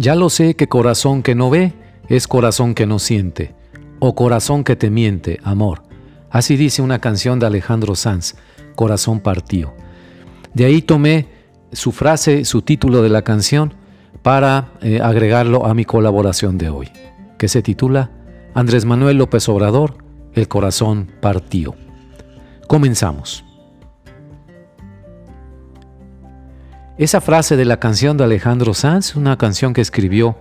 Ya lo sé que corazón que no ve es corazón que no siente, o corazón que te miente, amor. Así dice una canción de Alejandro Sanz, Corazón partido. De ahí tomé su frase, su título de la canción, para eh, agregarlo a mi colaboración de hoy, que se titula Andrés Manuel López Obrador, El corazón partido. Comenzamos. Esa frase de la canción de Alejandro Sanz, una canción que escribió,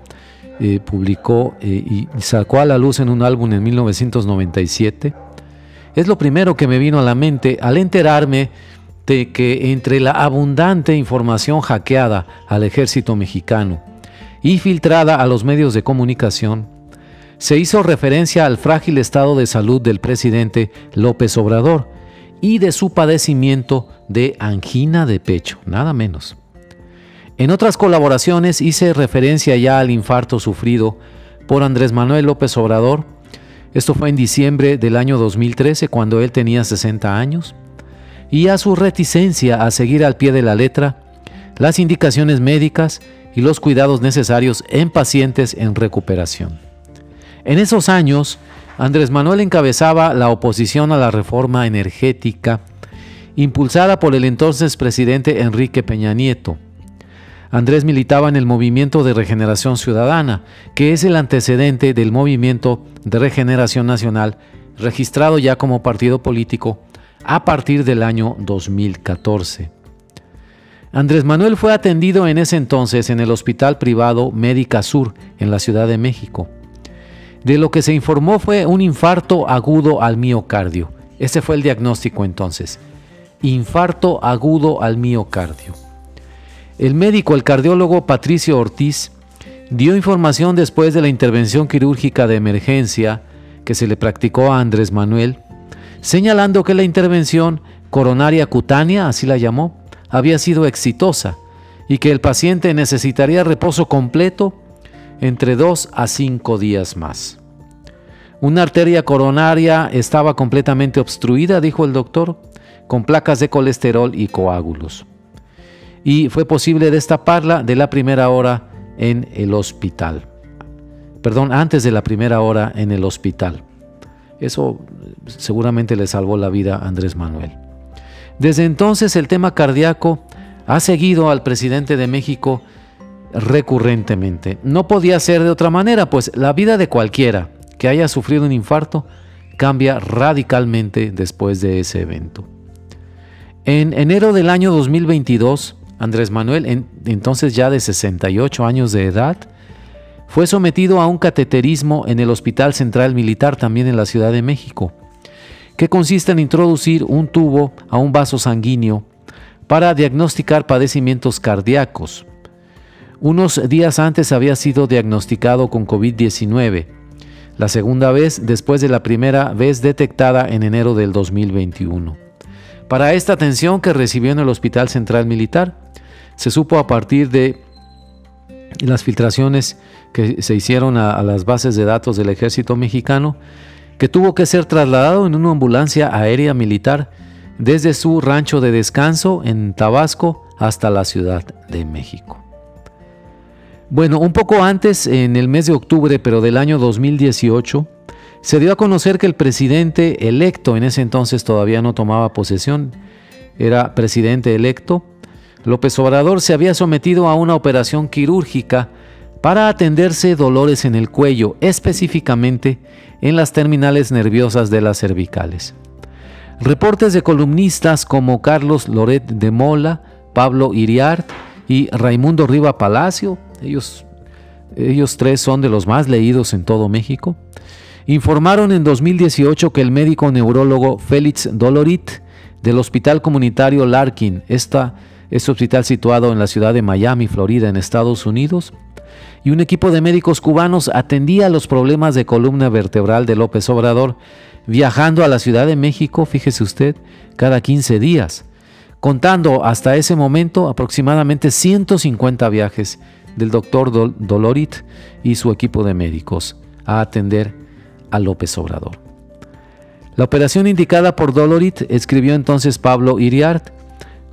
eh, publicó eh, y sacó a la luz en un álbum en 1997, es lo primero que me vino a la mente al enterarme de que entre la abundante información hackeada al ejército mexicano y filtrada a los medios de comunicación, se hizo referencia al frágil estado de salud del presidente López Obrador y de su padecimiento de angina de pecho, nada menos. En otras colaboraciones hice referencia ya al infarto sufrido por Andrés Manuel López Obrador. Esto fue en diciembre del año 2013, cuando él tenía 60 años, y a su reticencia a seguir al pie de la letra las indicaciones médicas y los cuidados necesarios en pacientes en recuperación. En esos años, Andrés Manuel encabezaba la oposición a la reforma energética impulsada por el entonces presidente Enrique Peña Nieto Andrés militaba en el Movimiento de Regeneración Ciudadana, que es el antecedente del Movimiento de Regeneración Nacional, registrado ya como partido político a partir del año 2014. Andrés Manuel fue atendido en ese entonces en el Hospital Privado Médica Sur, en la Ciudad de México. De lo que se informó fue un infarto agudo al miocardio. Ese fue el diagnóstico entonces. Infarto agudo al miocardio. El médico, el cardiólogo Patricio Ortiz, dio información después de la intervención quirúrgica de emergencia que se le practicó a Andrés Manuel, señalando que la intervención coronaria cutánea, así la llamó, había sido exitosa y que el paciente necesitaría reposo completo entre dos a cinco días más. Una arteria coronaria estaba completamente obstruida, dijo el doctor, con placas de colesterol y coágulos y fue posible destaparla de la primera hora en el hospital. Perdón, antes de la primera hora en el hospital. Eso seguramente le salvó la vida a Andrés Manuel. Desde entonces el tema cardíaco ha seguido al presidente de México recurrentemente. No podía ser de otra manera, pues la vida de cualquiera que haya sufrido un infarto cambia radicalmente después de ese evento. En enero del año 2022, Andrés Manuel, entonces ya de 68 años de edad, fue sometido a un cateterismo en el Hospital Central Militar, también en la Ciudad de México, que consiste en introducir un tubo a un vaso sanguíneo para diagnosticar padecimientos cardíacos. Unos días antes había sido diagnosticado con COVID-19, la segunda vez después de la primera vez detectada en enero del 2021. Para esta atención que recibió en el Hospital Central Militar, se supo a partir de las filtraciones que se hicieron a, las bases de datos del ejército mexicano, que tuvo que ser trasladado en una ambulancia aérea militar desde su rancho de descanso en Tabasco hasta la Ciudad de México. Bueno, un poco antes, en el mes de octubre, pero del año 2018, se dio a conocer que el presidente electo, en ese entonces todavía no tomaba posesión, era presidente electo, López Obrador se había sometido a una operación quirúrgica para atenderse dolores en el cuello, específicamente en las terminales nerviosas de las cervicales. Reportes de columnistas como Carlos Loret de Mola, Pablo Iriart y Raimundo Riva Palacio, ellos, ellos tres son de los más leídos en todo México, informaron en 2018 que el médico neurólogo Félix Dolorit del Hospital Comunitario Larkin, esta este hospital situado en la ciudad de Miami, Florida, en Estados Unidos, y un equipo de médicos cubanos atendía los problemas de columna vertebral de López Obrador, viajando a la Ciudad de México, fíjese usted, cada 15 días, contando hasta ese momento aproximadamente 150 viajes del doctor Dolorit y su equipo de médicos a atender a López Obrador. La operación indicada por Dolorit, escribió entonces Pablo Iriart,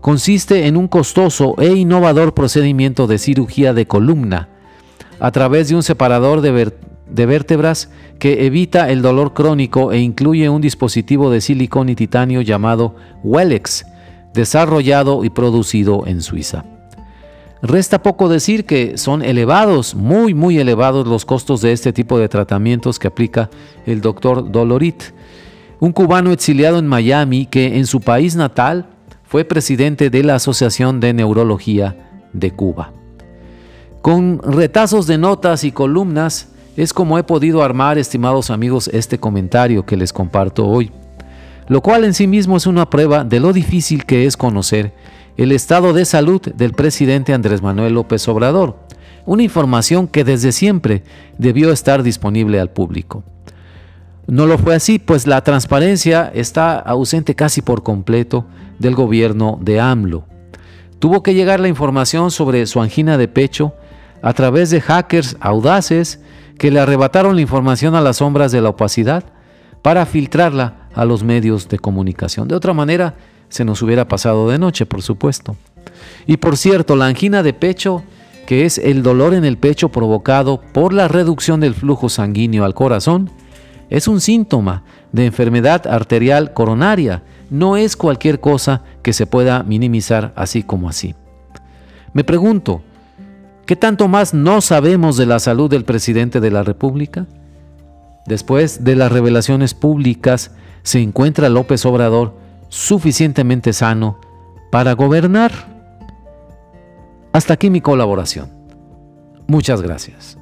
consiste en un costoso e innovador procedimiento de cirugía de columna, a través de un separador de, vértebras que evita el dolor crónico e incluye un dispositivo de silicón y titanio llamado Wellex, desarrollado y producido en Suiza. Resta poco decir que son elevados, muy muy elevados los costos de este tipo de tratamientos que aplica el doctor Dolorit, un cubano exiliado en Miami que en su país natal fue presidente de la Asociación de Neurología de Cuba. Con retazos de notas y columnas es como he podido armar, estimados amigos, este comentario que les comparto hoy, lo cual en sí mismo es una prueba de lo difícil que es conocer el estado de salud del presidente Andrés Manuel López Obrador, una información que desde siempre debió estar disponible al público. No lo fue así, pues la transparencia está ausente casi por completo del gobierno de AMLO. Tuvo que llegar la información sobre su angina de pecho a través de hackers audaces que le arrebataron la información a las sombras de la opacidad para filtrarla a los medios de comunicación. De otra manera, se nos hubiera pasado de noche, por supuesto. Y por cierto, la angina de pecho, que es el dolor en el pecho provocado por la reducción del flujo sanguíneo al corazón, es un síntoma de enfermedad arterial coronaria, no es cualquier cosa que se pueda minimizar así como así. Me pregunto, ¿qué tanto más no sabemos de la salud del presidente de la República? Después de las revelaciones públicas, se encuentra López Obrador suficientemente sano para gobernar. Hasta aquí mi colaboración. Muchas gracias.